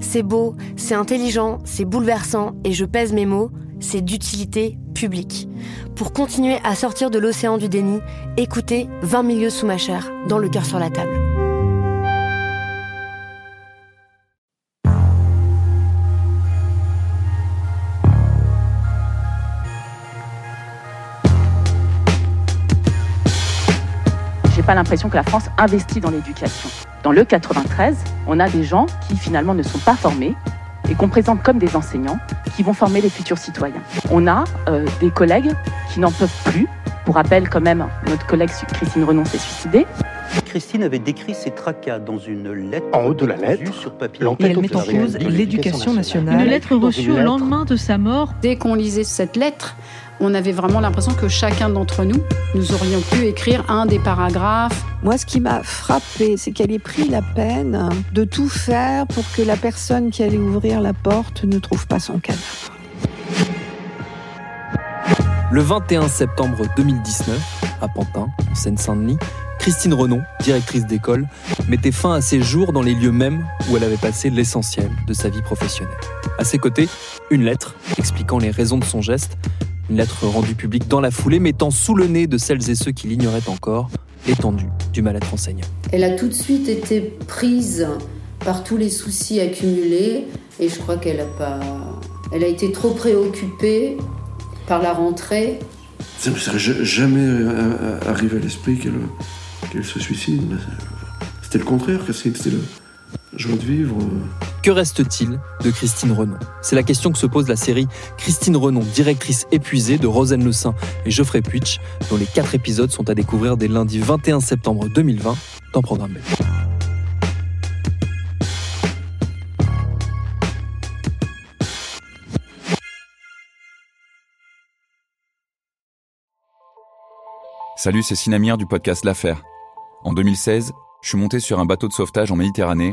C'est beau, c'est intelligent, c'est bouleversant, et je pèse mes mots, c'est d'utilité publique. Pour continuer à sortir de l'océan du déni, écoutez 20 milieux sous ma chair, dans le cœur sur la table. J'ai pas l'impression que la France investit dans l'éducation. Dans le 93, on a des gens qui finalement ne sont pas formés et qu'on présente comme des enseignants qui vont former les futurs citoyens. On a euh, des collègues qui n'en peuvent plus. Pour rappel, quand même, notre collègue Christine Renon s'est suicidée. Christine avait décrit ses tracas dans une lettre. En haut de la lettre, sur papier. Et elle met en cause l'éducation Une nationale. lettre reçue au lendemain de sa mort. Dès qu'on lisait cette lettre, on avait vraiment l'impression que chacun d'entre nous, nous aurions pu écrire un des paragraphes. Moi, ce qui m'a frappé, c'est qu'elle ait pris la peine de tout faire pour que la personne qui allait ouvrir la porte ne trouve pas son cadavre. Le 21 septembre 2019, à Pantin, en Seine-Saint-Denis, Christine Renon, directrice d'école, mettait fin à ses jours dans les lieux mêmes où elle avait passé l'essentiel de sa vie professionnelle. À ses côtés, une lettre expliquant les raisons de son geste, une lettre rendue publique dans la foulée, mettant sous le nez de celles et ceux qui l'ignoraient encore l'étendue du mal-être enseignant. Elle a tout de suite été prise par tous les soucis accumulés et je crois qu'elle a pas. Elle a été trop préoccupée par la rentrée. Ça ne serait ja- jamais euh, euh, arrivé à l'esprit qu'elle qu'elle se suicide. C'était le contraire, que c'était la joie de vivre. Que reste-t-il de Christine Renon? C'est la question que se pose la série Christine Renon, directrice épuisée de Rosanne Le Saint et Geoffrey Puitch, dont les quatre épisodes sont à découvrir dès lundi 21 septembre 2020 dans Programme B. Salut, c'est Sinamir du podcast L'Affaire. En 2016, je suis monté sur un bateau de sauvetage en Méditerranée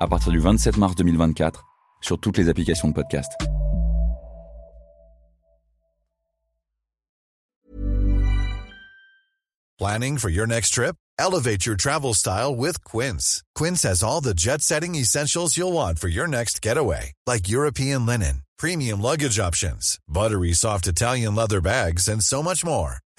à partir du 27 mars 2024 sur toutes les applications de podcast. Planning for your next trip? Elevate your travel style with Quince. Quince has all the jet setting essentials you'll want for your next getaway, like European linen, premium luggage options, buttery soft Italian leather bags, and so much more.